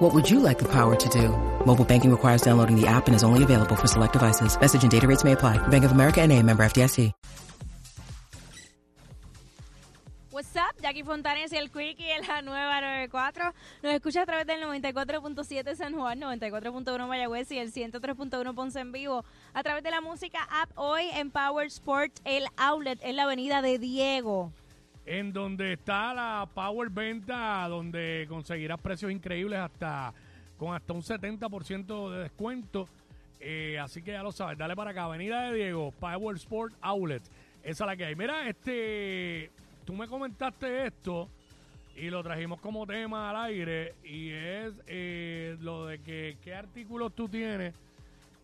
What would you like the power to do? Mobile banking requires downloading the app and is only available for select devices. Message and data rates may apply. Bank of America and a member FDIC. What's up? Jackie Fontanes y el Quickie en la nueva 94. Nos escucha a través del 94.7 San Juan, 94.1 Mayagüez y el 103.1 Ponce en vivo. A través de la música app hoy en Power Sport, el outlet en la avenida de Diego. En donde está la Power Venta, donde conseguirás precios increíbles hasta con hasta un 70% de descuento. Eh, así que ya lo sabes, dale para acá, Avenida de Diego, Power Sport Outlet. Esa es la que hay. Mira, este, tú me comentaste esto y lo trajimos como tema al aire y es eh, lo de que qué artículos tú tienes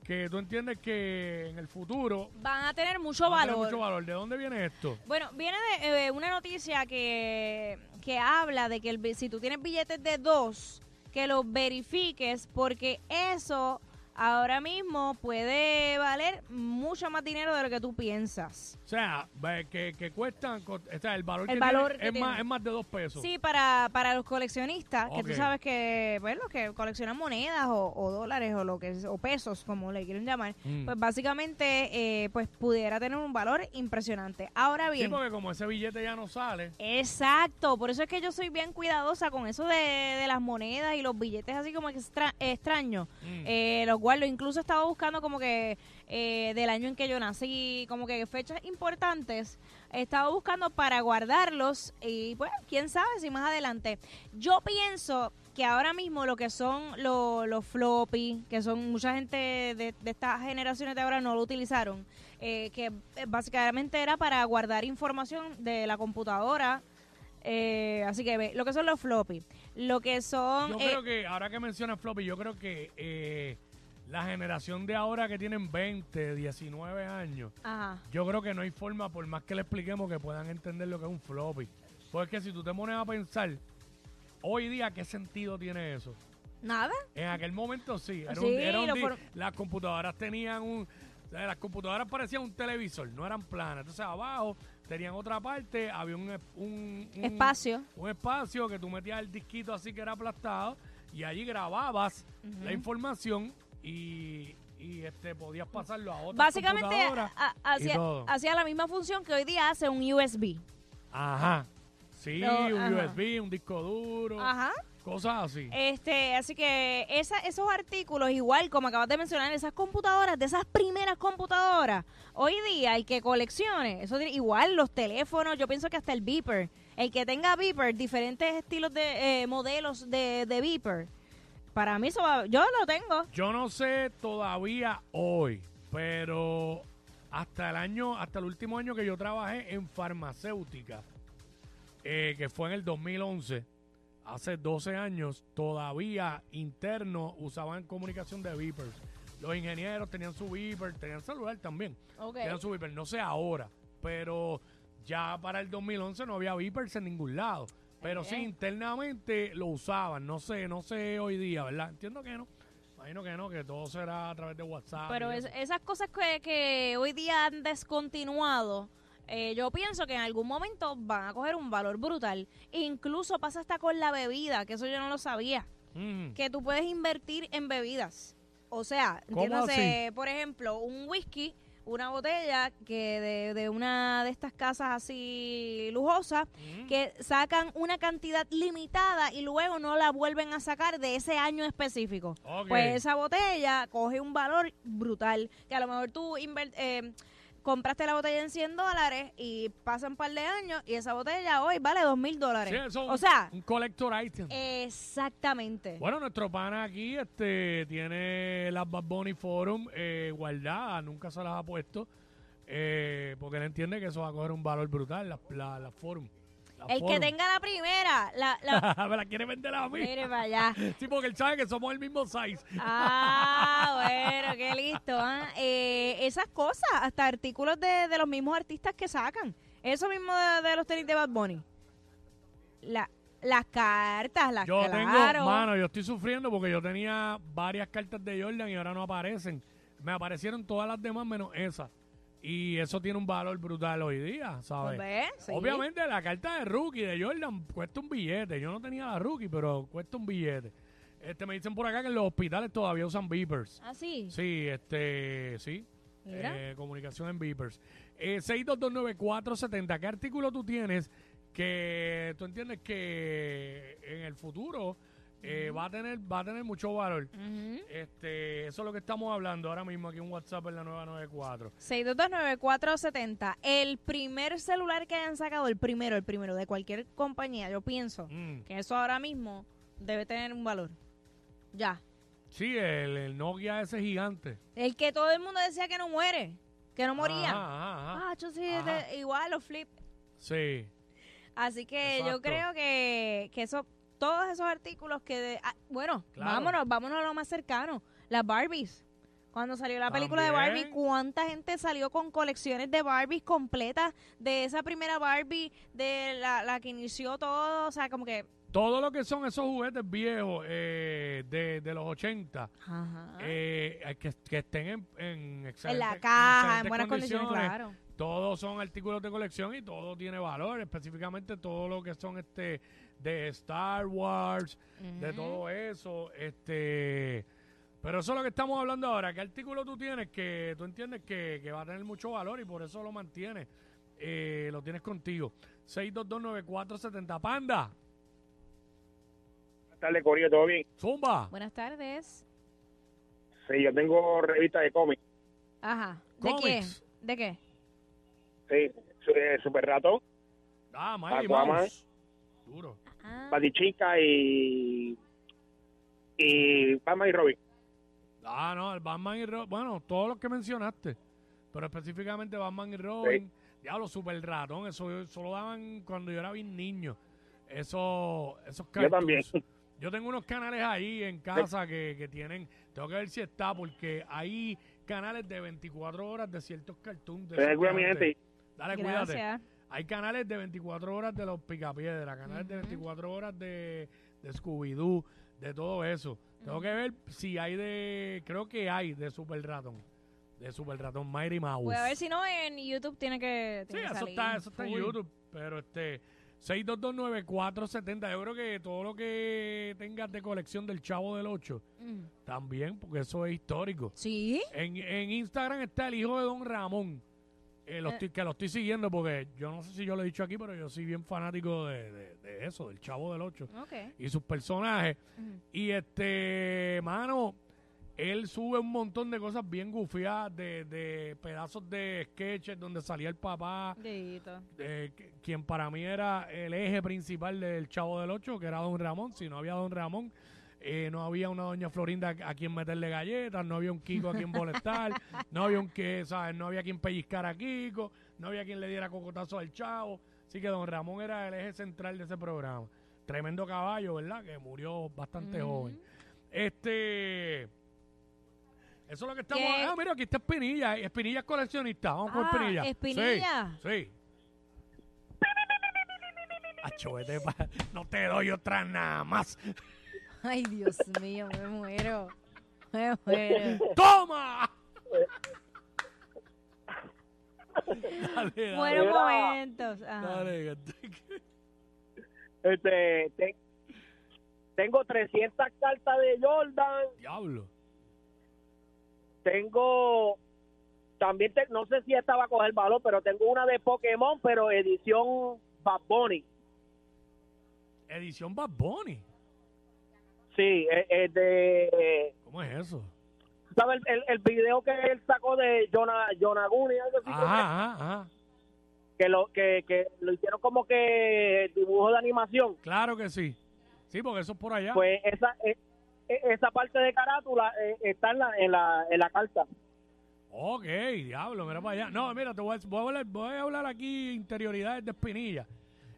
que tú entiendes que en el futuro Van a tener mucho va a tener valor. mucho valor. ¿De dónde viene esto? Bueno, viene de eh, una noticia que, que habla de que el si tú tienes billetes de dos, que los verifiques porque eso ahora mismo puede valer mucho más dinero de lo que tú piensas. O sea, que, que cuestan, o sea, el valor, El que valor tiene que es, tiene. más, es más de dos pesos. Sí, para, para los coleccionistas, que tú sabes que, pues, los que coleccionan monedas o, o dólares o lo que es- o pesos, como le quieren llamar, Mm. pues básicamente, eh, pues pudiera tener un valor impresionante. Ahora Sí, bien, porque como ese billete ya no sale. exacto, por eso es que yo soy bien cuidadosa con eso de, de las monedas y los billetes así como extra- extraños. Mm. Eh, los guardo, incluso estaba buscando como que eh, del año en que yo nací, como que fechas importantes, estaba buscando para guardarlos y pues quién sabe si más adelante. Yo pienso que ahora mismo lo que son lo- los floppy, que son mucha gente de, de estas generaciones de ahora no lo utilizaron, eh, que eh, básicamente era para guardar información de la computadora. eh, así que ve, lo que son los floppy, lo que son... Yo eh, creo que, ahora que mencionas floppy, yo creo que eh, la generación de ahora que tienen 20, 19 años, ajá. yo creo que no hay forma, por más que le expliquemos, que puedan entender lo que es un floppy. Porque si tú te pones a pensar, hoy día, ¿qué sentido tiene eso? Nada. En aquel momento sí. Era Sí, un, era las computadoras tenían un... o sea, las computadoras parecían un televisor, no eran planas. Entonces abajo tenían otra parte, había un, un- Espacio. Un espacio que tú metías el disquito así que era aplastado y allí grababas la información y, y este podías pasarlo a otra Básicamente a- hacía, la misma función que hoy día hace un USB. Ajá. Sí, Lo- un ajá. USB, un disco duro, Ajá. cosas así. Este, así que esa, esos artículos, igual como acabas de mencionar, esas computadoras, de esas primeras computadoras, hoy día el que coleccione, eso tiene- igual los teléfonos, yo pienso que hasta el beeper, el que tenga beeper, diferentes estilos de eh, modelos de, de beeper, para mí eso va- yo lo tengo. Yo no sé todavía hoy, pero hasta el año, hasta el último año que yo trabajé en farmacéutica, eh, que fue en el 2011, hace 12 años, todavía internos usaban comunicación de beepers. Los ingenieros tenían su beeper, tenían celular también. Ok. Tenían su beeper, no sé ahora, pero ya para el 2011 no había beepers en ningún lado. Pero sí, internamente lo usaban. No sé, no sé hoy día, ¿verdad? Entiendo que no. Imagino que no, que todo será a través de WhatsApp. Pero es- esas cosas que, que hoy día han descontinuado, eh, yo pienso que en algún momento van a coger un valor brutal. Incluso pasa hasta con la bebida, que eso yo no lo sabía. Mm. Que tú puedes invertir en bebidas. O sea, ¿Cómo entiéndase, por ejemplo, un whisky, una botella que de, de una de estas casas así lujosas, Mm. que sacan una cantidad limitada y luego no la vuelven a sacar de ese año específico. Pues esa botella coge un valor brutal, que a lo mejor tú eh, compraste la botella en 100 dólares y pasan un par de años y esa botella hoy vale 2 mil dólares. Sí, eso es o un- sea, un collector item. exactamente. Bueno, nuestro pana aquí este, tiene las Bad Bunny Forum eh, guardadas, nunca se las ha puesto, eh, porque él entiende que eso va a coger un valor brutal, las la, las Forum. El que tenga la primera, la, la, Me la quiere vender a mí. mire para allá. Sí, porque él sabe que somos el mismo size. Ah, bueno, qué listo. ¿ah? Eh, esas cosas, hasta artículos de, de los mismos artistas que sacan. Eso mismo de, de los tenis de Bad Bunny. La, las cartas, las Yo claro. tengo, mano, yo estoy sufriendo porque yo tenía varias cartas de Jordan y ahora no aparecen. Me aparecieron todas las demás menos esa. Y eso tiene un valor brutal hoy día, ¿sabes? ¿Ves? Sí. Obviamente la carta de rookie de Jordan cuesta un billete. Yo no tenía la rookie, pero cuesta un billete. Este me dicen por acá que en los hospitales todavía usan beepers. Ah, sí. Sí, este, sí. Eh, comunicación en beepers. Eh, 6229470, ¿qué artículo tú tienes que tú entiendes que en el futuro eh, va a tener va a tener mucho valor? Ujú. Este, eso es lo que estamos hablando ahora mismo aquí en WhatsApp en la 994. 6229470. El primer celular que hayan sacado, el primero, el primero de cualquier compañía, yo pienso Mm. que eso ahora mismo debe tener un valor. Ya. Sí, el, el Nokia ese gigante. El que todo el mundo decía que no muere, que no moría. Ajá, ajá, ajá. Ah, yo sí, Ajá. de- igual los flip. Sí. Así que yo Exacto. creo que, que eso, todos esos artículos que, de- ah, bueno, Claro. vámonos, vámonos a lo más cercano, las Barbies. Cuando salió la película de. Barbie, ¿cuánta gente salió con colecciones de Barbies completas? De esa primera Barbie, de la, la que inició todo, o sea, como que... Todo lo que son esos juguetes viejos eh, de, de los 80, Ajá. eh, que, que estén en, en en la caja, en buenas condiciones, claro. Todos son artículos de colección y todo tiene valor, específicamente todo lo que son este de Star Wars, de todo eso, este pero eso es lo que estamos hablando ahora, ¿qué artículo tú tienes que tú entiendes que, que va a tener mucho valor y por eso lo mantienes? Eh, lo tienes contigo. 6229470 Panda, Buenas tardes, Corillo, ¿todo bien? Zumba, Buenas tardes. Sí, yo tengo revista de cómics. Ajá. ¿De Comics. qué? ¿De qué? Sí, eh, Super Ratón, ah, Mighty Aquaman. Mouse. Duro. Ah, Batichica y. y Batman y Robin. Ah, no, el Batman y Robin. Bueno, todos los que mencionaste. Pero específicamente Batman y Robin. Diablo, Super Ratón. Eso, eso lo daban cuando yo era bien niño. Eso, esos Yo cartoons. también. Yo tengo unos canales ahí en casa que, que tienen. Tengo que ver si está, porque hay canales de 24 horas de ciertos cartoons. De Dale, cuídate. gracias. Hay canales de 24 horas de los Picapiedra, canales de Ujú. 24 horas de, de Scooby-Doo, de todo eso. Tengo que ver si hay de. Creo que hay de Super Ratón. De Super Ratón Mighty Mouse. Voy a ver si no en YouTube tiene que. sí, tiene que eso salir está, eso está en. YouTube. Pero este. 6229470. Yo creo que todo lo que tengas de colección del Chavo del 8 Mm. también, porque eso es histórico. Sí. En, en Instagram está el hijo de Don Ramón. Eh, lo estoy- que lo estoy siguiendo porque yo no sé si yo lo he dicho aquí, pero yo soy bien fanático de, de- de eso, del Chavo del 8 Ok. y sus personajes. Y este, mano, él sube un montón de cosas bien gufiadas, de, de pedazos de sketches donde salía el papá, de, quien para mí era el eje principal del Chavo del 8, que era Don Ramón. Si no había Don Ramón, eh, no había una doña Florinda a quien meterle galletas, no había un Kiko a quien molestar, no había un que, ¿sabes? No había quien pellizcar a Kiko, no había quien le diera cocotazo al Chavo. Así que Don Ramón era el eje central de ese programa. Tremendo caballo, ¿verdad? Que murió bastante joven. Este. Eso es lo que estamos. ¿Qué? Ah, mira, aquí está Espinilla. Espinilla es coleccionista. Vamos con Ah, Espinilla. Espinilla. Sí. sí. Acho, No te doy otra nada más. Ay, Dios mío, me muero. Me muero. ¡Toma! dale, dale. Buenos momentos. Ajá. Dale. Este, te- tengo 300 cartas de Jordan. Diablo. Tengo. También, te- no sé si esta va a coger valor, pero tengo una de Pokémon, pero edición Bad Bunny. Edición Bad Bunny. Sí, es, es de. ¿Cómo es eso? ¿Sabes el, el, el video que él sacó de Jonah, Yonaguni? Algo así, Ajá, ajá, ajá. que lo que, que lo hicieron como que dibujo de animación Claro que sí. Sí, porque eso es por allá. pues esa eh, eh, esa parte de carátula eh, está en la, en la en la carta Ok, diablo, mira para allá. No, mira, te voy a, voy a hablar, voy a hablar aquí interioridades de Espinilla.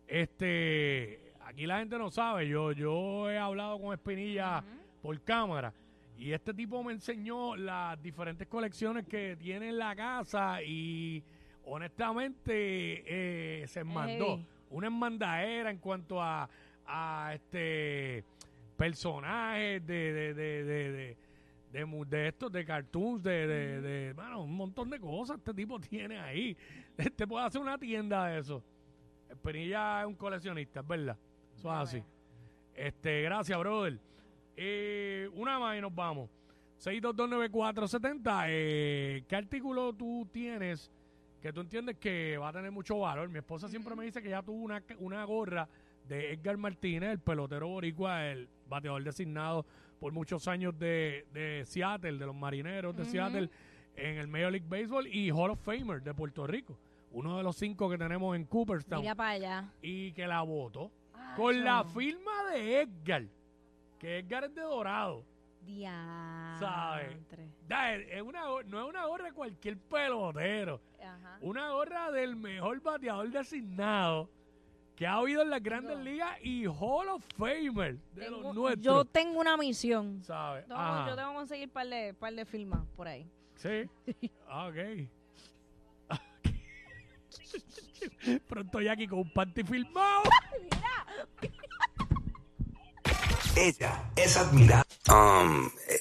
Este, aquí la gente no sabe, yo, yo he hablado con Espinilla por cámara y este tipo me enseñó las diferentes colecciones que tiene en la casa y honestamente eh, se mandó una enmandadera en cuanto a, a este personajes de de, de, de, de, de estos, de cartoons, de, de, de- bueno, un montón de cosas este tipo tiene ahí. Este puede hacer una tienda de eso. Espinilla es un coleccionista, es verdad. Eso es así. Este, gracias, brother. Eh, una más y nos vamos. 6229470. Eh, ¿Qué artículo tú tienes que tú entiendes que va a tener mucho valor? Mi esposa siempre me dice que ya tuvo una, una gorra de Edgar Martínez, el pelotero boricua, el bateador designado por muchos años de, de Seattle, de los marineros de Seattle, en el Major League Baseball y Hall of Famer de Puerto Rico. Uno de los cinco que tenemos en Cooperstown Mira para allá. y que la votó con la firma de Edgar, que Edgar es de Dorado. Da, es una, no es una gorra de cualquier pelotero, Ajá. una gorra del mejor bateador designado que ha habido en las grandes ligas y Hall of Famer de Tengo- los nuestros. yo tengo una misión. ¿sabes? Yo tengo que conseguir un par de, par de firmas por ahí. Sí. Ah, ok. Pronto ya aquí con un panty filmado. Ella es admirada. Um,